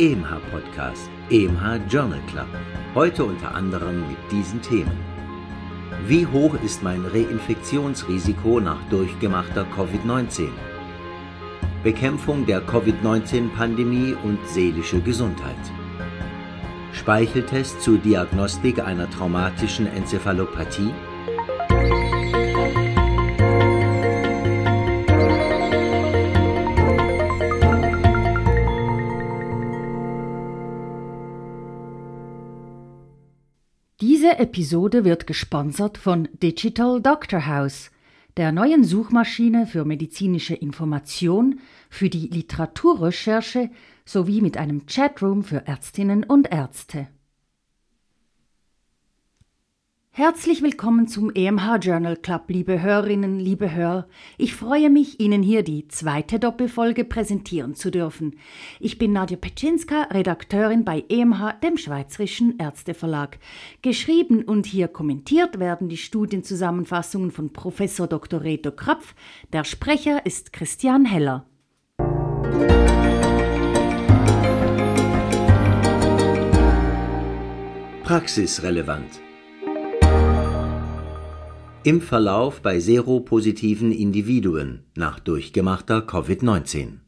EMH Podcast, EMH Journal Club. Heute unter anderem mit diesen Themen. Wie hoch ist mein Reinfektionsrisiko nach durchgemachter Covid-19? Bekämpfung der Covid-19-Pandemie und seelische Gesundheit. Speicheltest zur Diagnostik einer traumatischen Enzephalopathie. Diese Episode wird gesponsert von Digital Doctor House, der neuen Suchmaschine für medizinische Information, für die Literaturrecherche sowie mit einem Chatroom für Ärztinnen und Ärzte. Herzlich willkommen zum EMH Journal Club, liebe Hörerinnen, liebe Hörer. Ich freue mich, Ihnen hier die zweite Doppelfolge präsentieren zu dürfen. Ich bin Nadja Petschinska, Redakteurin bei EMH, dem Schweizerischen Ärzteverlag. Geschrieben und hier kommentiert werden die Studienzusammenfassungen von Professor Dr. Reto Krapf. Der Sprecher ist Christian Heller. Praxisrelevant Impfverlauf bei seropositiven Individuen nach durchgemachter Covid-19.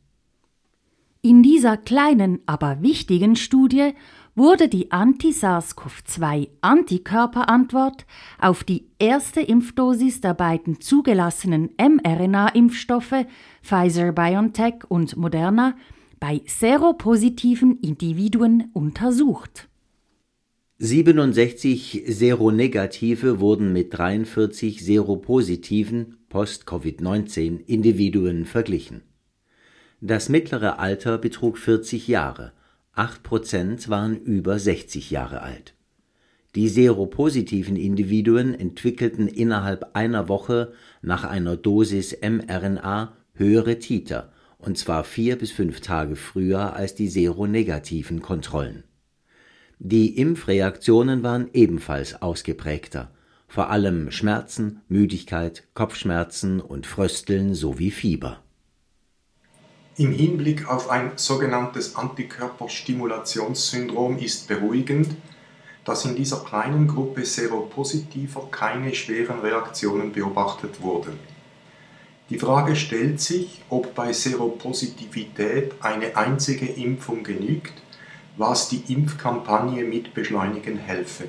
In dieser kleinen, aber wichtigen Studie wurde die Anti-SARS-CoV-2-Antikörperantwort auf die erste Impfdosis der beiden zugelassenen mRNA-Impfstoffe Pfizer BioNTech und Moderna bei seropositiven Individuen untersucht. 67 Seronegative wurden mit 43 seropositiven Post-Covid-19 Individuen verglichen. Das mittlere Alter betrug 40 Jahre, 8 Prozent waren über 60 Jahre alt. Die seropositiven Individuen entwickelten innerhalb einer Woche nach einer Dosis mRNA höhere Titer, und zwar vier bis fünf Tage früher als die seronegativen Kontrollen die Impfreaktionen waren ebenfalls ausgeprägter, vor allem Schmerzen, Müdigkeit, Kopfschmerzen und Frösteln sowie Fieber. Im Hinblick auf ein sogenanntes Antikörperstimulationssyndrom ist beruhigend, dass in dieser kleinen Gruppe Seropositiver keine schweren Reaktionen beobachtet wurden. Die Frage stellt sich, ob bei Seropositivität eine einzige Impfung genügt was die Impfkampagne mit beschleunigen helfe.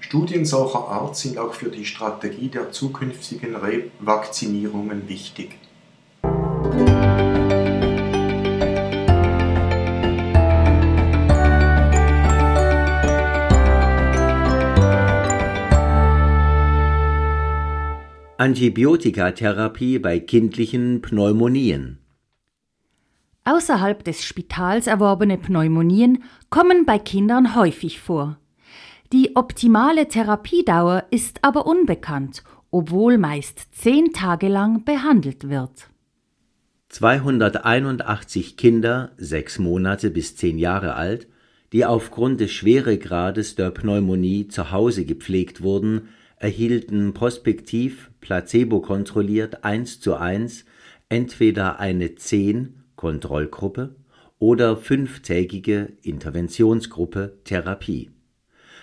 Studien solcher Art sind auch für die Strategie der zukünftigen Revakzinierungen wichtig. Antibiotikatherapie bei kindlichen Pneumonien Außerhalb des Spitals erworbene Pneumonien kommen bei Kindern häufig vor. Die optimale Therapiedauer ist aber unbekannt, obwohl meist zehn Tage lang behandelt wird. 281 Kinder, sechs Monate bis zehn Jahre alt, die aufgrund des Schweregrades der Pneumonie zu Hause gepflegt wurden, erhielten prospektiv placebo kontrolliert eins zu eins entweder eine 10 Kontrollgruppe oder fünftägige Interventionsgruppe Therapie.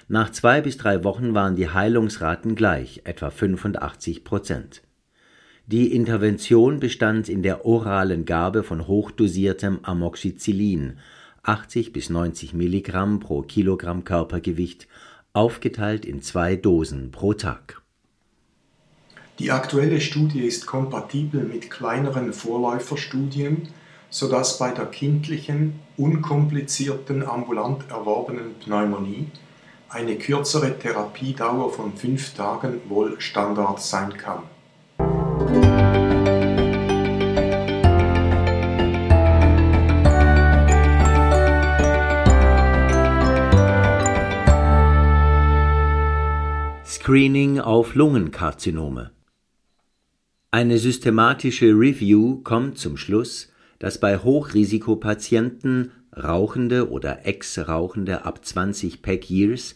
Nach zwei bis drei Wochen waren die Heilungsraten gleich, etwa 85 Prozent. Die Intervention bestand in der oralen Gabe von hochdosiertem Amoxicillin, 80 bis 90 Milligramm pro Kilogramm Körpergewicht, aufgeteilt in zwei Dosen pro Tag. Die aktuelle Studie ist kompatibel mit kleineren Vorläuferstudien, sodass bei der kindlichen, unkomplizierten ambulant erworbenen Pneumonie eine kürzere Therapiedauer von fünf Tagen wohl Standard sein kann. Screening auf Lungenkarzinome Eine systematische Review kommt zum Schluss, dass bei Hochrisikopatienten Rauchende oder Ex-Rauchende ab 20 Pack Years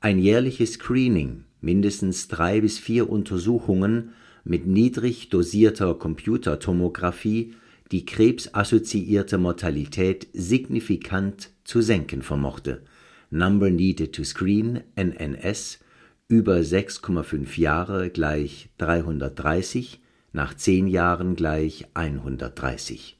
ein jährliches Screening, mindestens drei bis vier Untersuchungen mit niedrig dosierter Computertomographie, die krebsassoziierte Mortalität signifikant zu senken vermochte. Number needed to screen NNS über 6,5 Jahre gleich 330, nach 10 Jahren gleich 130.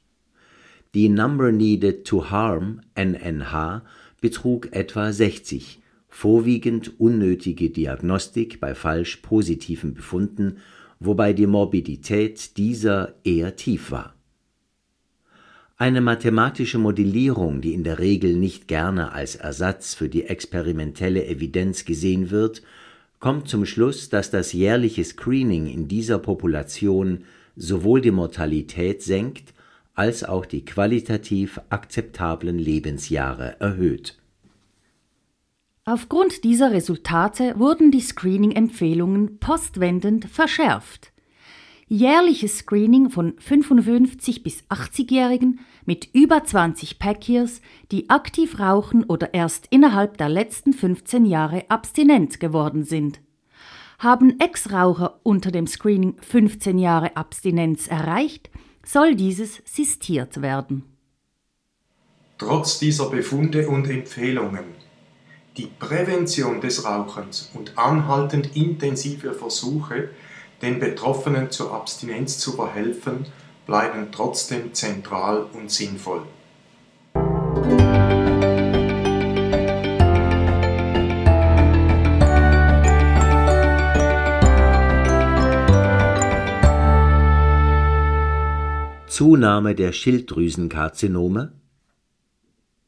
Die Number needed to harm NNH betrug etwa 60, vorwiegend unnötige Diagnostik bei falsch positiven Befunden, wobei die Morbidität dieser eher tief war. Eine mathematische Modellierung, die in der Regel nicht gerne als Ersatz für die experimentelle Evidenz gesehen wird, kommt zum Schluss, dass das jährliche Screening in dieser Population sowohl die Mortalität senkt als auch die qualitativ akzeptablen Lebensjahre erhöht. Aufgrund dieser Resultate wurden die Screening-Empfehlungen postwendend verschärft. Jährliches Screening von 55 bis 80-Jährigen mit über 20 Pack-Years, die aktiv rauchen oder erst innerhalb der letzten 15 Jahre abstinent geworden sind. Haben Ex-Raucher unter dem Screening 15 Jahre Abstinenz erreicht, soll dieses sistiert werden. Trotz dieser Befunde und Empfehlungen die Prävention des Rauchens und anhaltend intensive Versuche, den Betroffenen zur Abstinenz zu verhelfen, bleiben trotzdem zentral und sinnvoll. Zunahme der Schilddrüsenkarzinome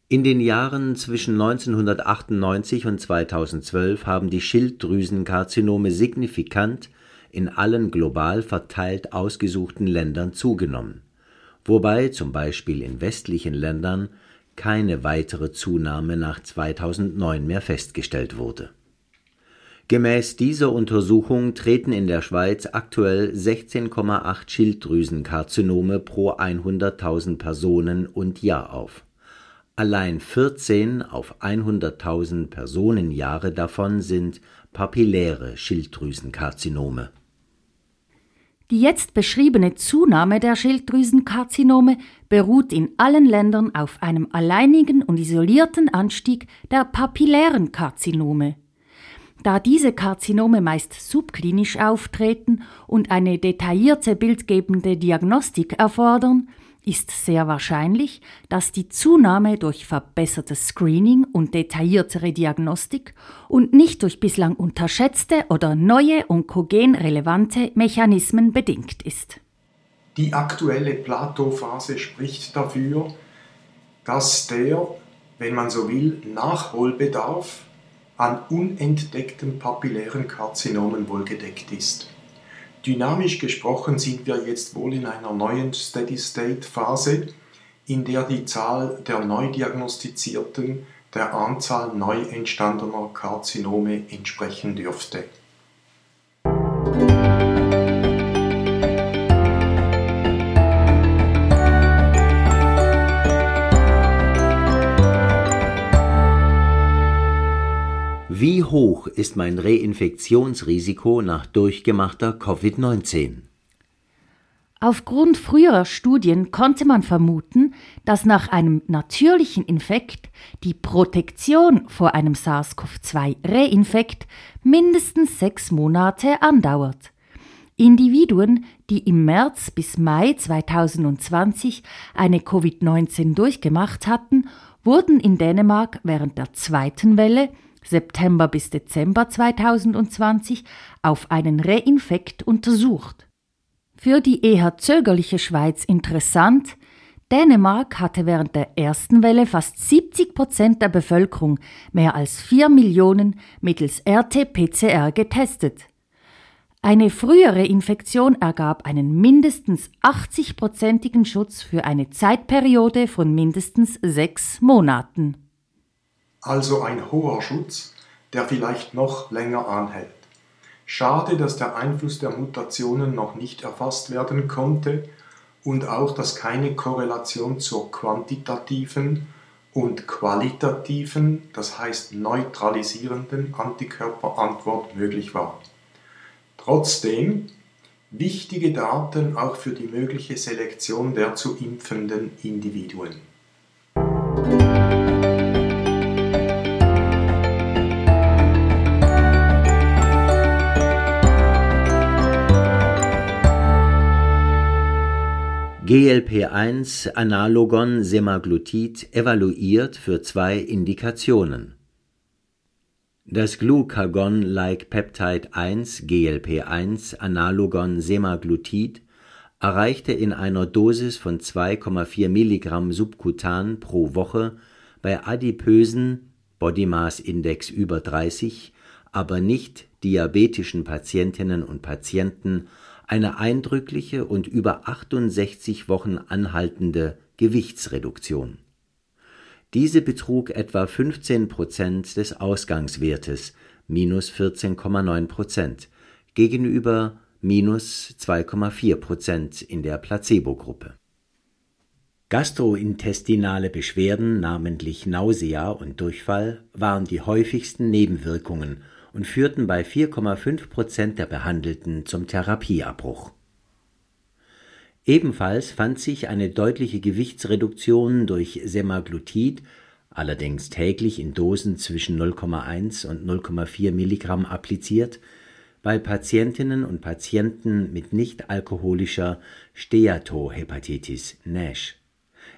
in den Jahren zwischen 1998 und 2012 haben die Schilddrüsenkarzinome signifikant in allen global verteilt ausgesuchten Ländern zugenommen, wobei zum Beispiel in westlichen Ländern keine weitere Zunahme nach 2009 mehr festgestellt wurde. Gemäß dieser Untersuchung treten in der Schweiz aktuell 16,8 Schilddrüsenkarzinome pro 100.000 Personen und Jahr auf Allein 14 auf 100.000 Personenjahre davon sind papilläre Schilddrüsenkarzinome. Die jetzt beschriebene Zunahme der Schilddrüsenkarzinome beruht in allen Ländern auf einem alleinigen und isolierten Anstieg der papillären Karzinome. Da diese Karzinome meist subklinisch auftreten und eine detaillierte bildgebende Diagnostik erfordern, ist sehr wahrscheinlich, dass die Zunahme durch verbessertes Screening und detailliertere Diagnostik und nicht durch bislang unterschätzte oder neue onkogenrelevante Mechanismen bedingt ist. Die aktuelle Plateauphase spricht dafür, dass der, wenn man so will, Nachholbedarf an unentdeckten papillären Karzinomen wohl gedeckt ist. Dynamisch gesprochen sind wir jetzt wohl in einer neuen Steady-State-Phase, in der die Zahl der neu diagnostizierten der Anzahl neu entstandener Karzinome entsprechen dürfte. Wie hoch ist mein Reinfektionsrisiko nach durchgemachter Covid-19? Aufgrund früherer Studien konnte man vermuten, dass nach einem natürlichen Infekt die Protektion vor einem SARS-CoV-2-Reinfekt mindestens sechs Monate andauert. Individuen, die im März bis Mai 2020 eine Covid-19 durchgemacht hatten, wurden in Dänemark während der zweiten Welle September bis Dezember 2020 auf einen Reinfekt untersucht. Für die eher zögerliche Schweiz interessant, Dänemark hatte während der ersten Welle fast 70 Prozent der Bevölkerung, mehr als 4 Millionen, mittels RT-PCR getestet. Eine frühere Infektion ergab einen mindestens 80-prozentigen Schutz für eine Zeitperiode von mindestens sechs Monaten also ein hoher Schutz, der vielleicht noch länger anhält. Schade, dass der Einfluss der Mutationen noch nicht erfasst werden konnte und auch, dass keine Korrelation zur quantitativen und qualitativen, das heißt neutralisierenden Antikörperantwort möglich war. Trotzdem, Wichtige Daten auch für die mögliche Selektion der zu impfenden Individuen. GLP-1-Analogon Semaglutid evaluiert für zwei Indikationen. Das Glucagon-like Peptide 1 GLP-1-Analogon Semaglutid erreichte in einer Dosis von 2,4 Milligramm subkutan pro Woche bei adipösen Body Mass Index über 30, aber nicht diabetischen Patientinnen und Patienten eine eindrückliche und über 68 Wochen anhaltende Gewichtsreduktion. Diese betrug etwa 15 Prozent des Ausgangswertes minus (14,9 Prozent) gegenüber minus (2,4 Prozent) in der Placebogruppe. Gastrointestinale Beschwerden, namentlich Nausea und Durchfall, waren die häufigsten Nebenwirkungen und führten bei 4,5 Prozent der Behandelten zum Therapieabbruch. Ebenfalls fand sich eine deutliche Gewichtsreduktion durch Semaglutid (allerdings täglich in Dosen zwischen 0,1 und 0,4 Milligramm appliziert) bei Patientinnen und Patienten mit nichtalkoholischer Steatohepatitis (NASH).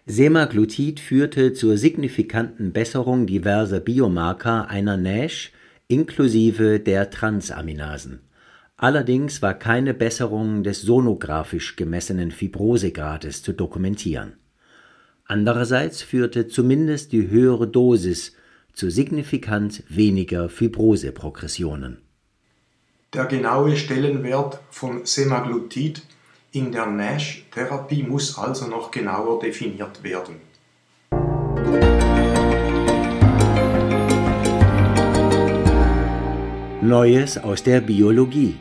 Semaglutid führte zur signifikanten Besserung diverser Biomarker einer NASH inklusive der Transaminasen. Allerdings war keine Besserung des sonographisch gemessenen Fibrosegrades zu dokumentieren. Andererseits führte zumindest die höhere Dosis zu signifikant weniger Fibroseprogressionen. Der genaue Stellenwert von Semaglutid in der NASH-Therapie muss also noch genauer definiert werden Neues aus der Biologie.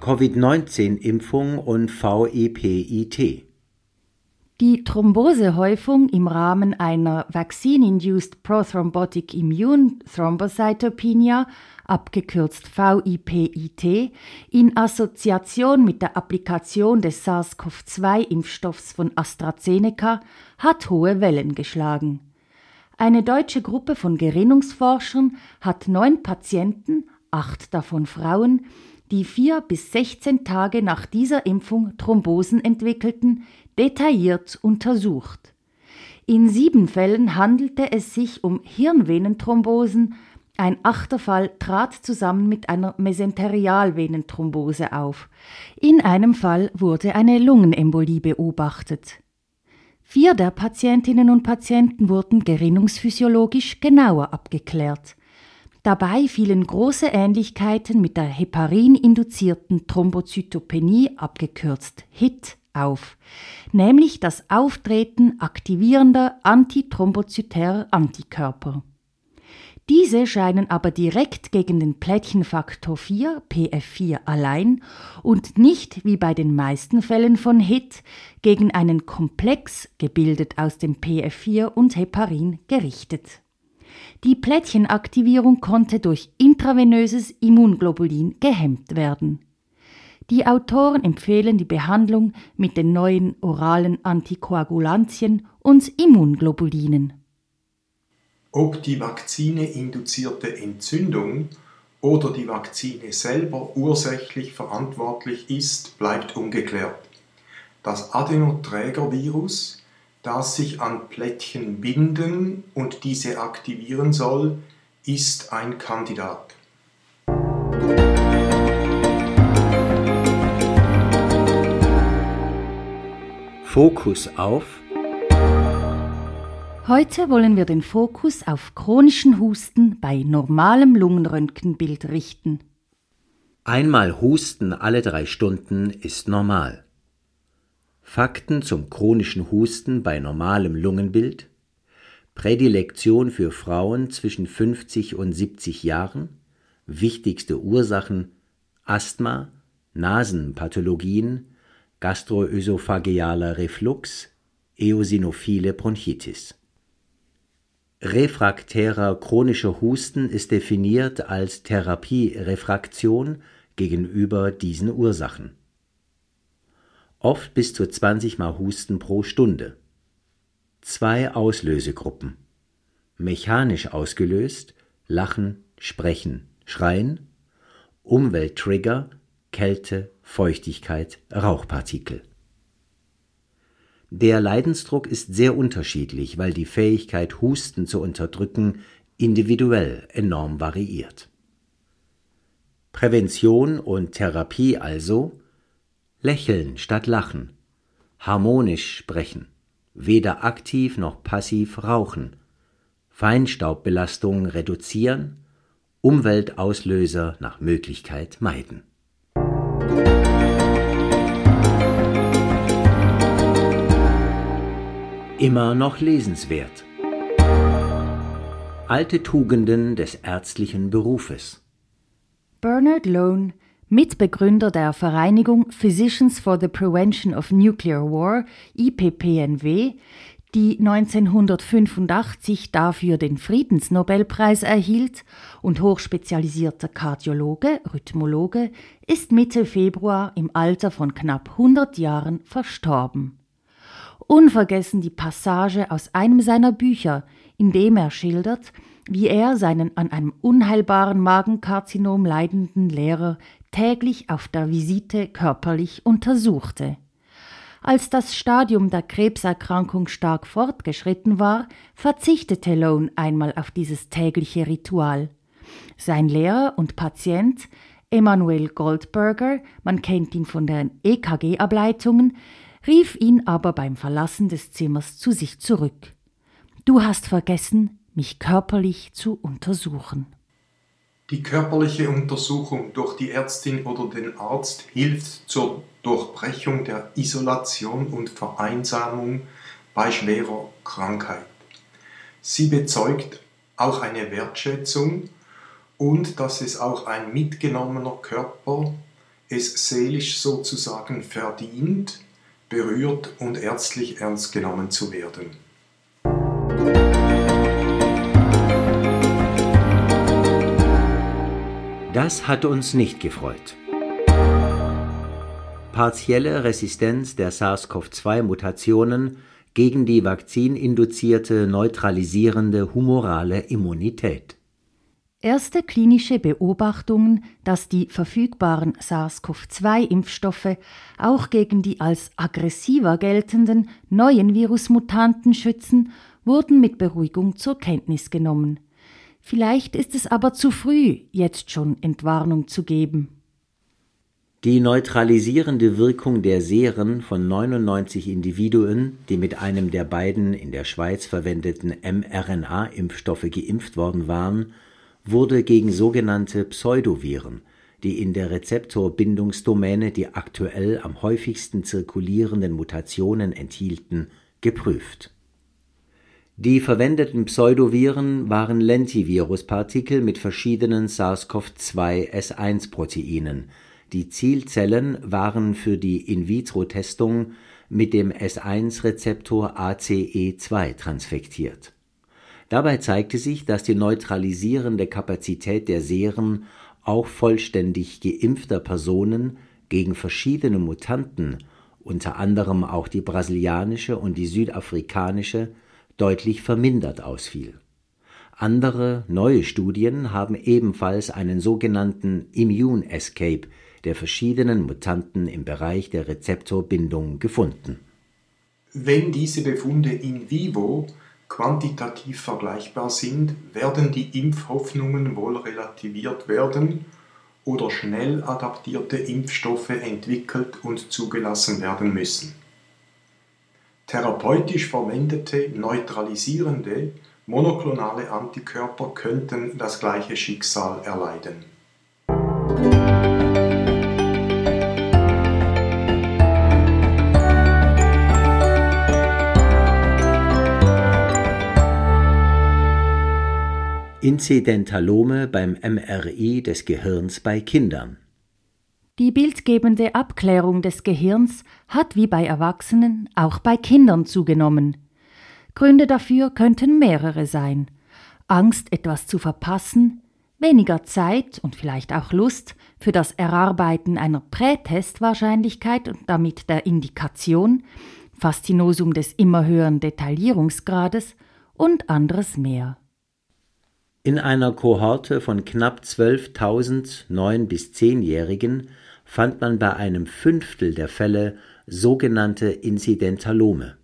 Covid-19-Impfung und VEPIT. Die Thrombosehäufung im Rahmen einer Vaccine-Induced Prothrombotic Immune Thrombocytopenia, abgekürzt VIPIT, in Assoziation mit der Applikation des SARS-CoV-2-Impfstoffs von AstraZeneca hat hohe Wellen geschlagen. Eine deutsche Gruppe von Gerinnungsforschern hat neun Patienten, acht davon Frauen, die vier bis 16 Tage nach dieser Impfung Thrombosen entwickelten, detailliert untersucht. In sieben Fällen handelte es sich um Hirnvenenthrombosen, ein achter Fall trat zusammen mit einer Mesenterialvenenthrombose auf. In einem Fall wurde eine Lungenembolie beobachtet. Vier der Patientinnen und Patienten wurden gerinnungsphysiologisch genauer abgeklärt. Dabei fielen große Ähnlichkeiten mit der heparin-induzierten Thrombozytopenie, abgekürzt HIT, auf, nämlich das Auftreten aktivierender antithrombozytärer Antikörper. Diese scheinen aber direkt gegen den Plättchenfaktor 4 PF4 allein und nicht wie bei den meisten Fällen von HIT gegen einen Komplex gebildet aus dem PF4 und Heparin gerichtet. Die Plättchenaktivierung konnte durch intravenöses Immunglobulin gehemmt werden. Die Autoren empfehlen die Behandlung mit den neuen oralen Antikoagulantien und Immunglobulinen. Ob die Vakzine-induzierte Entzündung oder die Vakzine selber ursächlich verantwortlich ist, bleibt ungeklärt. Das Adenoträgervirus, das sich an Plättchen binden und diese aktivieren soll, ist ein Kandidat. Fokus auf Heute wollen wir den Fokus auf chronischen Husten bei normalem Lungenröntgenbild richten. Einmal Husten alle drei Stunden ist normal. Fakten zum chronischen Husten bei normalem Lungenbild. Prädilektion für Frauen zwischen 50 und 70 Jahren. Wichtigste Ursachen Asthma, Nasenpathologien, gastroösophagealer Reflux, eosinophile Bronchitis. Refraktärer chronischer Husten ist definiert als Therapierefraktion gegenüber diesen Ursachen. Oft bis zu 20 Mal Husten pro Stunde. Zwei Auslösegruppen. Mechanisch ausgelöst, Lachen, Sprechen, Schreien, Umwelttrigger, Kälte, Feuchtigkeit, Rauchpartikel. Der Leidensdruck ist sehr unterschiedlich, weil die Fähigkeit, Husten zu unterdrücken, individuell enorm variiert. Prävention und Therapie also lächeln statt lachen, harmonisch sprechen, weder aktiv noch passiv rauchen, Feinstaubbelastung reduzieren, Umweltauslöser nach Möglichkeit meiden. Immer noch lesenswert. Alte Tugenden des ärztlichen Berufes. Bernard Lone, Mitbegründer der Vereinigung Physicians for the Prevention of Nuclear War, IPPNW, die 1985 dafür den Friedensnobelpreis erhielt, und hochspezialisierter Kardiologe, Rhythmologe, ist Mitte Februar im Alter von knapp 100 Jahren verstorben. Unvergessen die Passage aus einem seiner Bücher, in dem er schildert, wie er seinen an einem unheilbaren Magenkarzinom leidenden Lehrer täglich auf der Visite körperlich untersuchte. Als das Stadium der Krebserkrankung stark fortgeschritten war, verzichtete Lone einmal auf dieses tägliche Ritual. Sein Lehrer und Patient, Emanuel Goldberger, man kennt ihn von den EKG-Ableitungen, rief ihn aber beim Verlassen des Zimmers zu sich zurück. Du hast vergessen, mich körperlich zu untersuchen. Die körperliche Untersuchung durch die Ärztin oder den Arzt hilft zur Durchbrechung der Isolation und Vereinsamung bei schwerer Krankheit. Sie bezeugt auch eine Wertschätzung und dass es auch ein mitgenommener Körper es seelisch sozusagen verdient, berührt und ärztlich ernst genommen zu werden. Das hat uns nicht gefreut. Partielle Resistenz der SARS-CoV-2-Mutationen gegen die vakzininduzierte neutralisierende humorale Immunität. Erste klinische Beobachtungen, dass die verfügbaren SARS-CoV-2-Impfstoffe auch gegen die als aggressiver geltenden neuen Virusmutanten schützen, wurden mit Beruhigung zur Kenntnis genommen. Vielleicht ist es aber zu früh, jetzt schon Entwarnung zu geben. Die neutralisierende Wirkung der Seren von 99 Individuen, die mit einem der beiden in der Schweiz verwendeten mRNA-Impfstoffe geimpft worden waren, wurde gegen sogenannte Pseudoviren, die in der Rezeptorbindungsdomäne die aktuell am häufigsten zirkulierenden Mutationen enthielten, geprüft. Die verwendeten Pseudoviren waren Lentiviruspartikel mit verschiedenen SARS-CoV-2-S1-Proteinen. Die Zielzellen waren für die In-vitro-Testung mit dem S1-Rezeptor ACE2 transfektiert Dabei zeigte sich, dass die neutralisierende Kapazität der Seren auch vollständig geimpfter Personen gegen verschiedene Mutanten, unter anderem auch die brasilianische und die südafrikanische, deutlich vermindert ausfiel. Andere neue Studien haben ebenfalls einen sogenannten Immune Escape der verschiedenen Mutanten im Bereich der Rezeptorbindung gefunden. Wenn diese Befunde in vivo quantitativ vergleichbar sind, werden die Impfhoffnungen wohl relativiert werden oder schnell adaptierte Impfstoffe entwickelt und zugelassen werden müssen. Therapeutisch verwendete neutralisierende monoklonale Antikörper könnten das gleiche Schicksal erleiden. Inzidentalome beim MRI des Gehirns bei Kindern. Die bildgebende Abklärung des Gehirns hat wie bei Erwachsenen auch bei Kindern zugenommen. Gründe dafür könnten mehrere sein. Angst, etwas zu verpassen, weniger Zeit und vielleicht auch Lust für das Erarbeiten einer Prätestwahrscheinlichkeit und damit der Indikation, Faszinosum des immer höheren Detaillierungsgrades und anderes mehr. In einer Kohorte von knapp 12.000 9- bis 10-Jährigen fand man bei einem Fünftel der Fälle sogenannte Inzidentalome.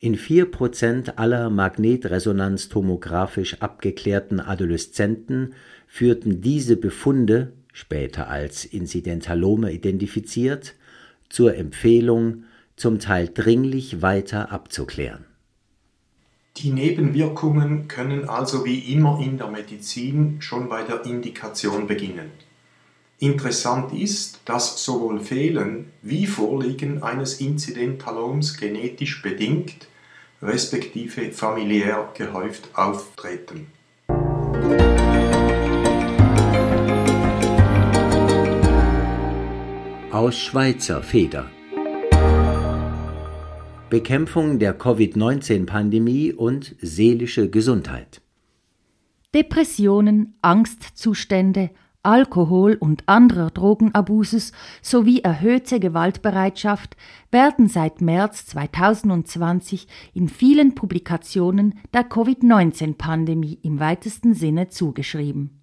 In vier Prozent aller magnetresonanztomographisch abgeklärten Adoleszenten führten diese Befunde, später als Inzidentalome identifiziert, zur Empfehlung, zum Teil dringlich weiter abzuklären. Die Nebenwirkungen können also wie immer in der Medizin schon bei der Indikation beginnen. Interessant ist, dass sowohl Fehlen wie Vorliegen eines Inzidentaloms genetisch bedingt respektive familiär gehäuft auftreten. Aus Schweizer Feder Bekämpfung der Covid-19-Pandemie und seelische Gesundheit. Depressionen, Angstzustände, Alkohol- und anderer Drogenabuses sowie erhöhte Gewaltbereitschaft werden seit März 2020 in vielen Publikationen der Covid-19-Pandemie im weitesten Sinne zugeschrieben.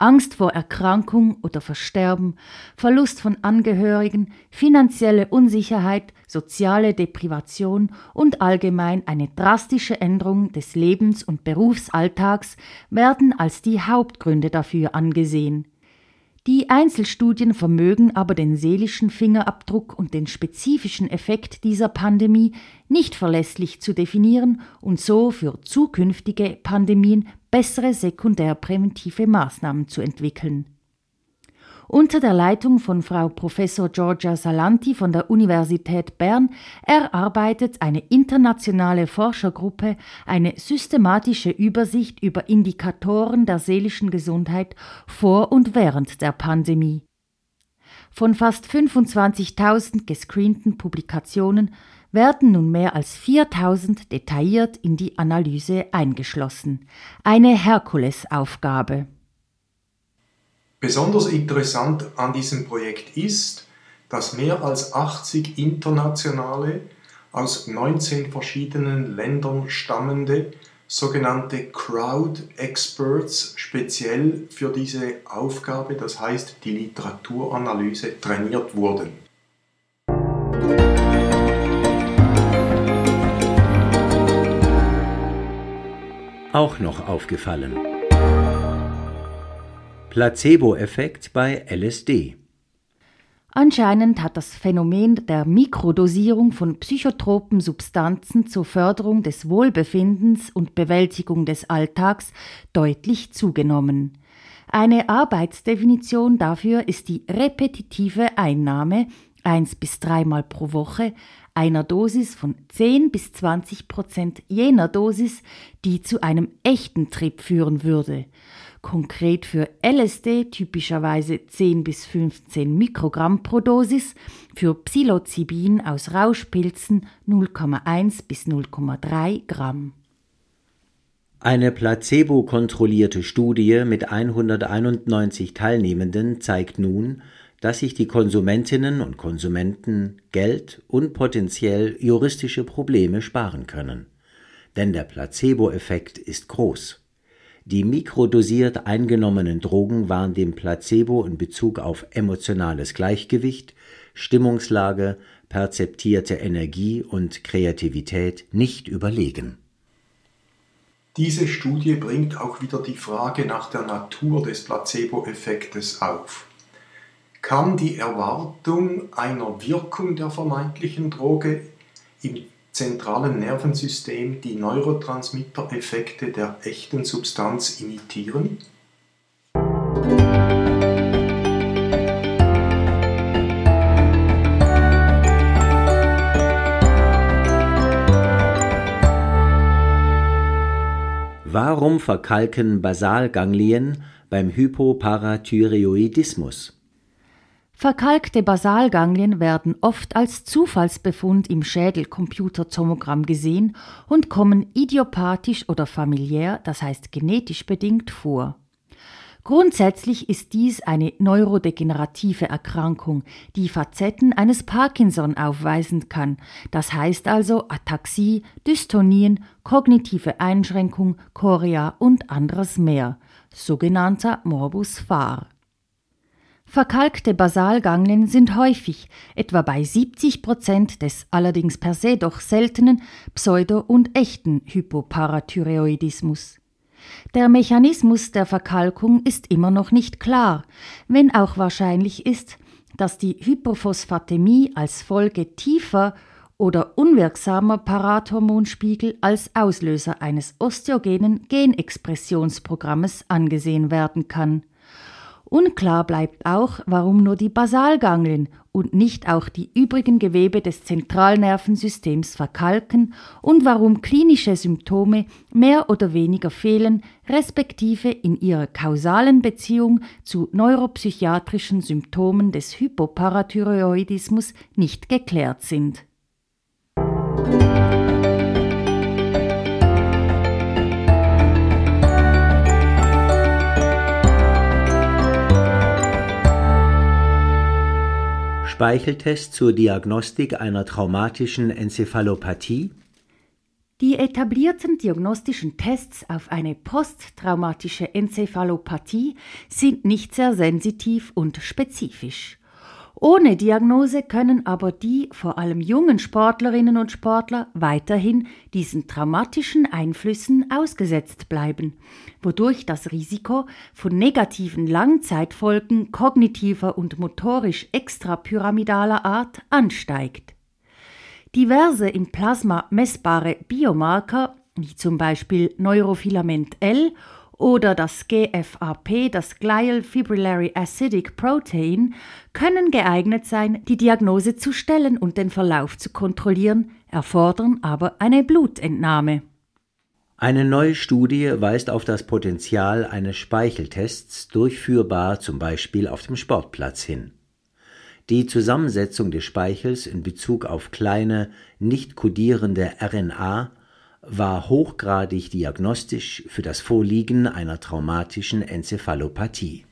Angst vor Erkrankung oder Versterben, Verlust von Angehörigen, finanzielle Unsicherheit, soziale Deprivation und allgemein eine drastische Änderung des Lebens- und Berufsalltags werden als die Hauptgründe dafür angesehen. Die Einzelstudien vermögen aber den seelischen Fingerabdruck und den spezifischen Effekt dieser Pandemie nicht verlässlich zu definieren und so für zukünftige Pandemien bessere sekundärpräventive Maßnahmen zu entwickeln. Unter der Leitung von Frau Professor Giorgia Salanti von der Universität Bern erarbeitet eine internationale Forschergruppe eine systematische Übersicht über Indikatoren der seelischen Gesundheit vor und während der Pandemie. Von fast 25.000 gescreenten Publikationen werden nun mehr als 4000 detailliert in die Analyse eingeschlossen. Eine Herkulesaufgabe. Besonders interessant an diesem Projekt ist, dass mehr als 80 internationale, aus 19 verschiedenen Ländern stammende sogenannte Crowd Experts speziell für diese Aufgabe, das heißt die Literaturanalyse, trainiert wurden. Auch noch aufgefallen. Placebo-Effekt bei LSD. Anscheinend hat das Phänomen der Mikrodosierung von psychotropen Substanzen zur Förderung des Wohlbefindens und Bewältigung des Alltags deutlich zugenommen. Eine Arbeitsdefinition dafür ist die repetitive Einnahme eins bis dreimal pro Woche einer Dosis von 10 bis 20 Prozent jener Dosis, die zu einem echten Trip führen würde konkret für LSD typischerweise 10 bis 15 Mikrogramm pro Dosis, für Psilocybin aus Rauschpilzen 0,1 bis 0,3 Gramm. Eine placebo-kontrollierte Studie mit 191 Teilnehmenden zeigt nun, dass sich die Konsumentinnen und Konsumenten Geld und potenziell juristische Probleme sparen können. Denn der Placebo-Effekt ist groß. Die mikrodosiert eingenommenen Drogen waren dem Placebo in Bezug auf emotionales Gleichgewicht, Stimmungslage, perzeptierte Energie und Kreativität nicht überlegen. Diese Studie bringt auch wieder die Frage nach der Natur des Placebo-Effektes auf. Kann die Erwartung einer Wirkung der vermeintlichen Droge im zentralen Nervensystem die Neurotransmitter-Effekte der echten Substanz imitieren? Warum verkalken Basalganglien beim Hypoparathyreoidismus? Verkalkte Basalganglien werden oft als Zufallsbefund im Schädelcomputertomogramm gesehen und kommen idiopathisch oder familiär, das heißt genetisch bedingt vor. Grundsätzlich ist dies eine neurodegenerative Erkrankung, die Facetten eines Parkinson aufweisen kann, das heißt also Ataxie, Dystonien, kognitive Einschränkung, Chorea und anderes mehr, sogenannter Morbus Fahr. Verkalkte Basalganglien sind häufig, etwa bei 70 Prozent des allerdings per se doch seltenen Pseudo- und echten Hypoparathyreoidismus. Der Mechanismus der Verkalkung ist immer noch nicht klar, wenn auch wahrscheinlich ist, dass die Hypophosphatämie als Folge tiefer oder unwirksamer Parathormonspiegel als Auslöser eines osteogenen Genexpressionsprogrammes angesehen werden kann. Unklar bleibt auch, warum nur die Basalganglien und nicht auch die übrigen Gewebe des Zentralnervensystems verkalken und warum klinische Symptome mehr oder weniger fehlen, respektive in ihrer kausalen Beziehung zu neuropsychiatrischen Symptomen des Hypoparathyreoidismus nicht geklärt sind. Speicheltest zur Diagnostik einer traumatischen Enzephalopathie? Die etablierten diagnostischen Tests auf eine posttraumatische Enzephalopathie sind nicht sehr sensitiv und spezifisch. Ohne Diagnose können aber die vor allem jungen Sportlerinnen und Sportler weiterhin diesen traumatischen Einflüssen ausgesetzt bleiben, wodurch das Risiko von negativen Langzeitfolgen kognitiver und motorisch extrapyramidaler Art ansteigt. Diverse im Plasma messbare Biomarker, wie zum Beispiel Neurofilament L oder das GFAP, das Glial Fibrillary Acidic Protein, können geeignet sein, die Diagnose zu stellen und den Verlauf zu kontrollieren, erfordern aber eine Blutentnahme. Eine neue Studie weist auf das Potenzial eines Speicheltests, durchführbar zum Beispiel auf dem Sportplatz hin. Die Zusammensetzung des Speichels in Bezug auf kleine, nicht kodierende RNA war hochgradig diagnostisch für das Vorliegen einer traumatischen Enzephalopathie.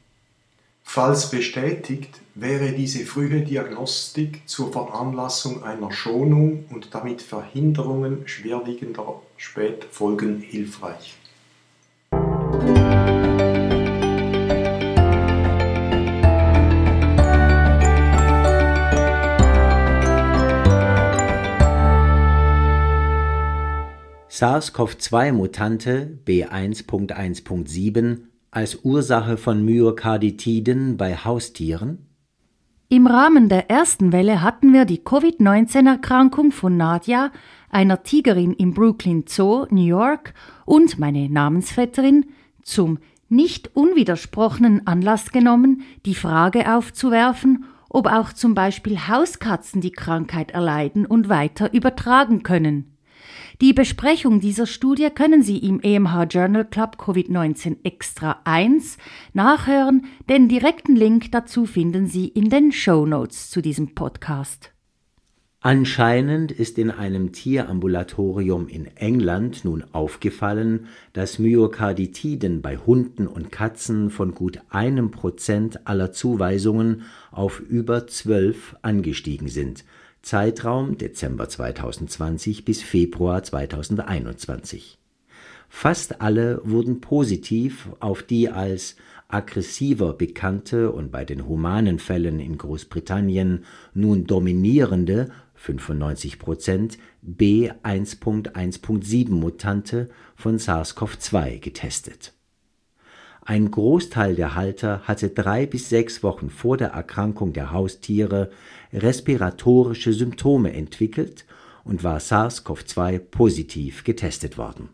Falls bestätigt, wäre diese frühe Diagnostik zur Veranlassung einer Schonung und damit Verhinderungen schwerwiegender Spätfolgen hilfreich. SARS-CoV-2-Mutante B1.1.7 als Ursache von Myokarditiden bei Haustieren? Im Rahmen der ersten Welle hatten wir die Covid-19-Erkrankung von Nadja, einer Tigerin im Brooklyn Zoo, New York, und meine Namensvetterin zum nicht unwidersprochenen Anlass genommen, die Frage aufzuwerfen, ob auch zum Beispiel Hauskatzen die Krankheit erleiden und weiter übertragen können. Die Besprechung dieser Studie können Sie im EMH Journal Club Covid-19 Extra 1 nachhören. Den direkten Link dazu finden Sie in den Show Notes zu diesem Podcast. Anscheinend ist in einem Tierambulatorium in England nun aufgefallen, dass Myokarditiden bei Hunden und Katzen von gut einem Prozent aller Zuweisungen auf über zwölf angestiegen sind – Zeitraum Dezember 2020 bis Februar 2021. Fast alle wurden positiv auf die als aggressiver bekannte und bei den humanen Fällen in Großbritannien nun dominierende 95% B1.1.7 Mutante von SARS-CoV-2 getestet ein Großteil der Halter hatte drei bis sechs Wochen vor der Erkrankung der Haustiere respiratorische Symptome entwickelt und war SARS-CoV-2 positiv getestet worden.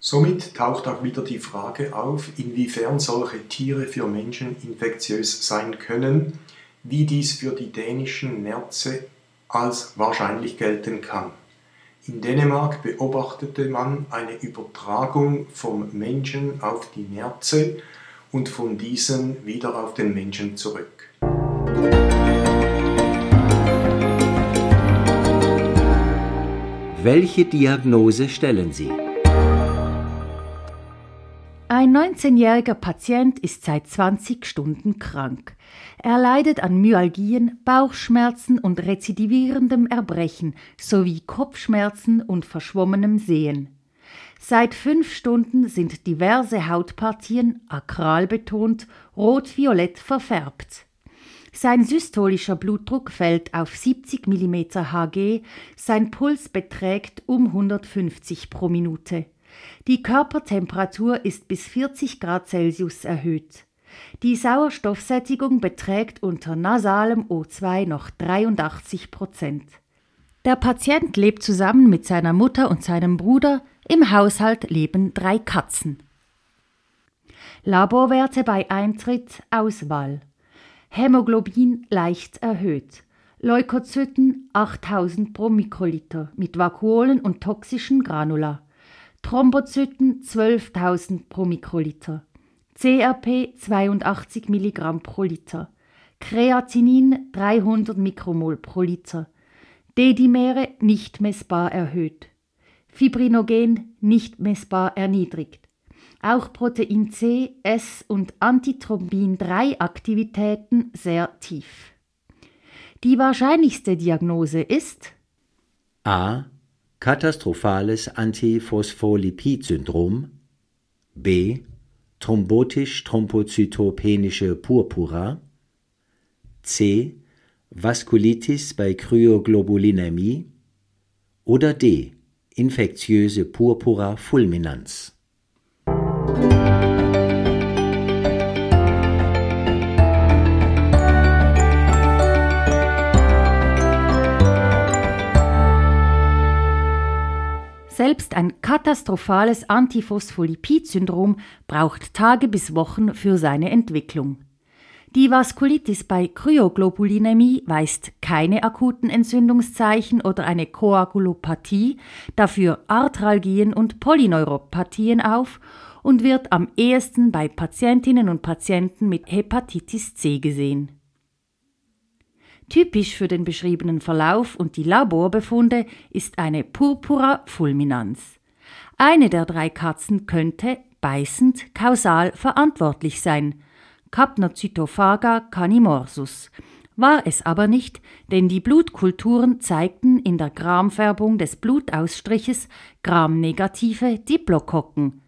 Somit taucht auch wieder die Frage auf, inwiefern solche Tiere für Menschen infektiös sein können, wie dies für die dänischen Nerze als wahrscheinlich gelten kann. In Dänemark beobachtete man eine Übertragung vom Menschen auf die Nerze und von diesen wieder auf den Menschen zurück. Welche Diagnose stellen Sie? Ein 19-jähriger Patient ist seit 20 Stunden krank. Er leidet an Myalgien, Bauchschmerzen und rezidivierendem Erbrechen sowie Kopfschmerzen und verschwommenem Sehen. Seit fünf Stunden sind diverse Hautpartien, akral betont, rot-violett verfärbt. Sein systolischer Blutdruck fällt auf 70 mm Hg, sein Puls beträgt um 150 pro Minute. Die Körpertemperatur ist bis 40 Grad Celsius erhöht. Die Sauerstoffsättigung beträgt unter nasalem O2 noch 83 Prozent. Der Patient lebt zusammen mit seiner Mutter und seinem Bruder. Im Haushalt leben drei Katzen. Laborwerte bei Eintritt Auswahl. Hämoglobin leicht erhöht. Leukozyten 8000 pro Mikroliter mit Vakuolen und toxischen Granula. Thrombozyten 12.000 pro Mikroliter. CRP 82 mg pro Liter. Kreatinin 300 Mikromol pro Liter. Dedimere nicht messbar erhöht. Fibrinogen nicht messbar erniedrigt. Auch Protein C, S und Antithrombin 3 Aktivitäten sehr tief. Die wahrscheinlichste Diagnose ist A. Katastrophales Antiphospholipid-Syndrom B. Thrombotisch-thrombozytopenische Purpura C. Vaskulitis bei Kryoglobulinämie oder D. Infektiöse Purpura fulminans. Ein katastrophales Antiphospholipid-Syndrom braucht Tage bis Wochen für seine Entwicklung. Die Vaskulitis bei Kryoglobulinämie weist keine akuten Entzündungszeichen oder eine Koagulopathie, dafür Arthralgien und Polyneuropathien auf und wird am ehesten bei Patientinnen und Patienten mit Hepatitis C gesehen. Typisch für den beschriebenen Verlauf und die Laborbefunde ist eine Purpura fulminans. Eine der drei Katzen könnte beißend kausal verantwortlich sein – Capnocytophaga canimorsus. War es aber nicht, denn die Blutkulturen zeigten in der Gramfärbung des Blutausstriches gramnegative Diplokokken.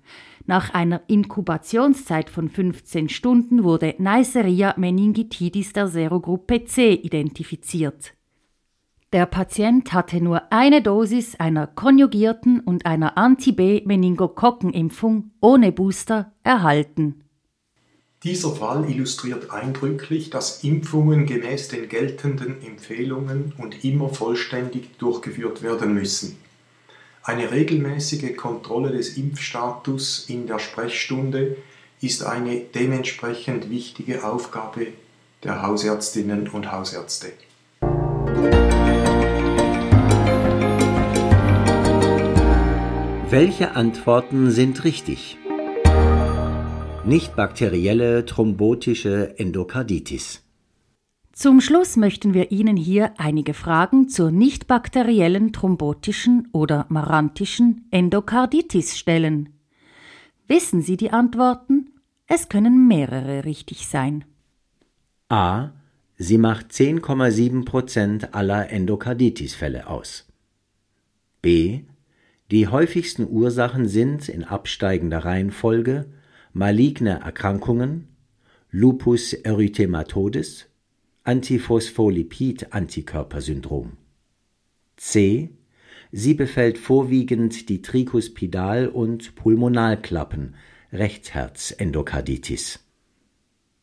Nach einer Inkubationszeit von 15 Stunden wurde Neisseria meningitidis der Serogruppe C identifiziert. Der Patient hatte nur eine Dosis einer konjugierten und einer Anti-B-Meningokokken-Impfung ohne Booster erhalten. Dieser Fall illustriert eindrücklich, dass Impfungen gemäß den geltenden Empfehlungen und immer vollständig durchgeführt werden müssen. Eine regelmäßige Kontrolle des Impfstatus in der Sprechstunde ist eine dementsprechend wichtige Aufgabe der Hausärztinnen und Hausärzte. Welche Antworten sind richtig? nicht bakterielle thrombotische Endokarditis. Zum Schluss möchten wir Ihnen hier einige Fragen zur nicht bakteriellen thrombotischen oder marantischen Endokarditis stellen. Wissen Sie die Antworten? Es können mehrere richtig sein. A. Sie macht 10,7 Prozent aller Endokarditis-Fälle aus. B. Die häufigsten Ursachen sind in absteigender Reihenfolge maligne Erkrankungen, Lupus erythematodes, Antiphospholipid-Antikörpersyndrom. C. Sie befällt vorwiegend die Trikuspidal- und Pulmonalklappen, Rechtsherzendokarditis.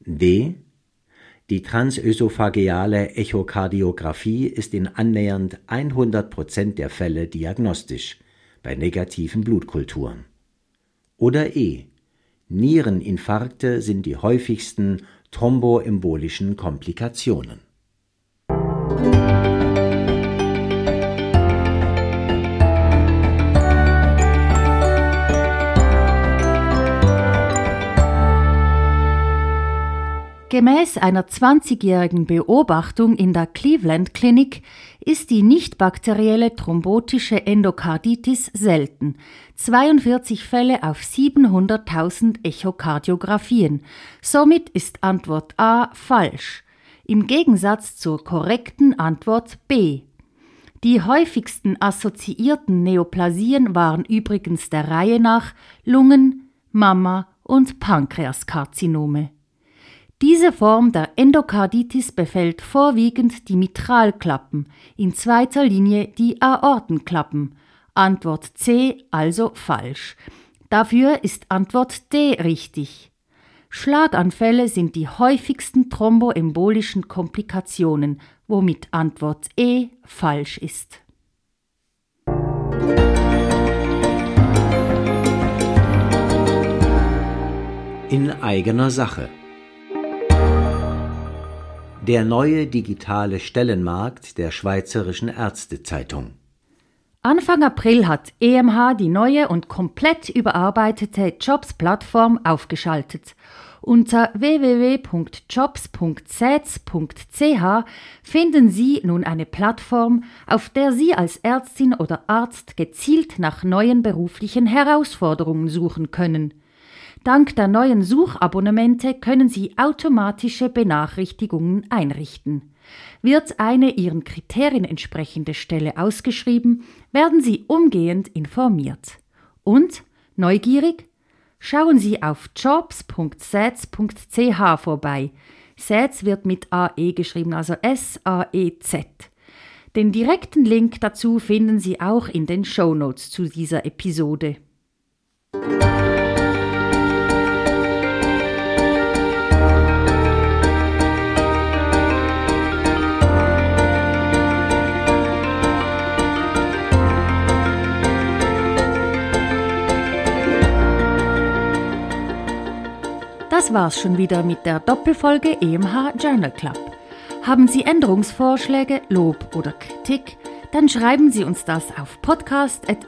D. Die transösophageale Echokardiographie ist in annähernd 100 Prozent der Fälle diagnostisch bei negativen Blutkulturen. Oder E. Niereninfarkte sind die häufigsten thromboembolischen Komplikationen. Gemäß einer 20-jährigen Beobachtung in der Cleveland Clinic ist die nicht bakterielle thrombotische Endokarditis selten. 42 Fälle auf 700.000 Echokardiographien. Somit ist Antwort A falsch. Im Gegensatz zur korrekten Antwort B. Die häufigsten assoziierten Neoplasien waren übrigens der Reihe nach Lungen, Mama und Pankreaskarzinome. Diese Form der Endokarditis befällt vorwiegend die Mitralklappen, in zweiter Linie die Aortenklappen. Antwort C also falsch. Dafür ist Antwort D richtig. Schlaganfälle sind die häufigsten thromboembolischen Komplikationen, womit Antwort E falsch ist. In eigener Sache. Der neue digitale Stellenmarkt der Schweizerischen Ärztezeitung. Anfang April hat EMH die neue und komplett überarbeitete Jobs-Plattform aufgeschaltet. Unter www.jobs.sets.ch finden Sie nun eine Plattform, auf der Sie als Ärztin oder Arzt gezielt nach neuen beruflichen Herausforderungen suchen können. Dank der neuen Suchabonnemente können Sie automatische Benachrichtigungen einrichten. Wird eine Ihren Kriterien entsprechende Stelle ausgeschrieben, werden Sie umgehend informiert. Und, neugierig? Schauen Sie auf jobs.sets.ch vorbei. Sets wird mit AE geschrieben, also S-A-E-Z. Den direkten Link dazu finden Sie auch in den Show Notes zu dieser Episode. Das war's schon wieder mit der Doppelfolge EMH Journal Club. Haben Sie Änderungsvorschläge, Lob oder Kritik? Dann schreiben Sie uns das auf podcast.emh.ch.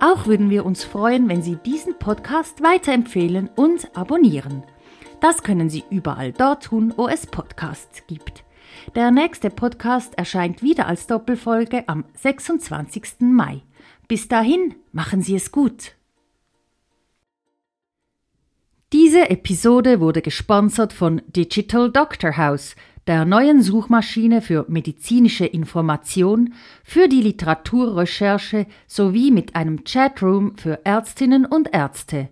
Auch würden wir uns freuen, wenn Sie diesen Podcast weiterempfehlen und abonnieren. Das können Sie überall dort tun, wo es Podcasts gibt. Der nächste Podcast erscheint wieder als Doppelfolge am 26. Mai. Bis dahin, machen Sie es gut. Diese Episode wurde gesponsert von Digital Doctor House, der neuen Suchmaschine für medizinische Information, für die Literaturrecherche sowie mit einem Chatroom für Ärztinnen und Ärzte.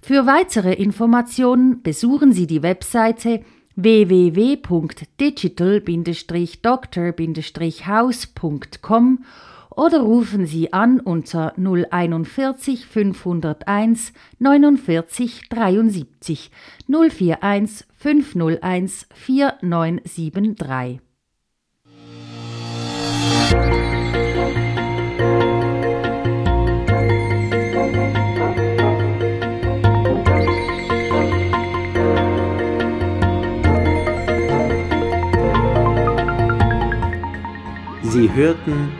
Für weitere Informationen besuchen Sie die Webseite www.digital-doctor-house.com oder rufen Sie an unter 041 501 49 73 041 501 4973. Sie hörten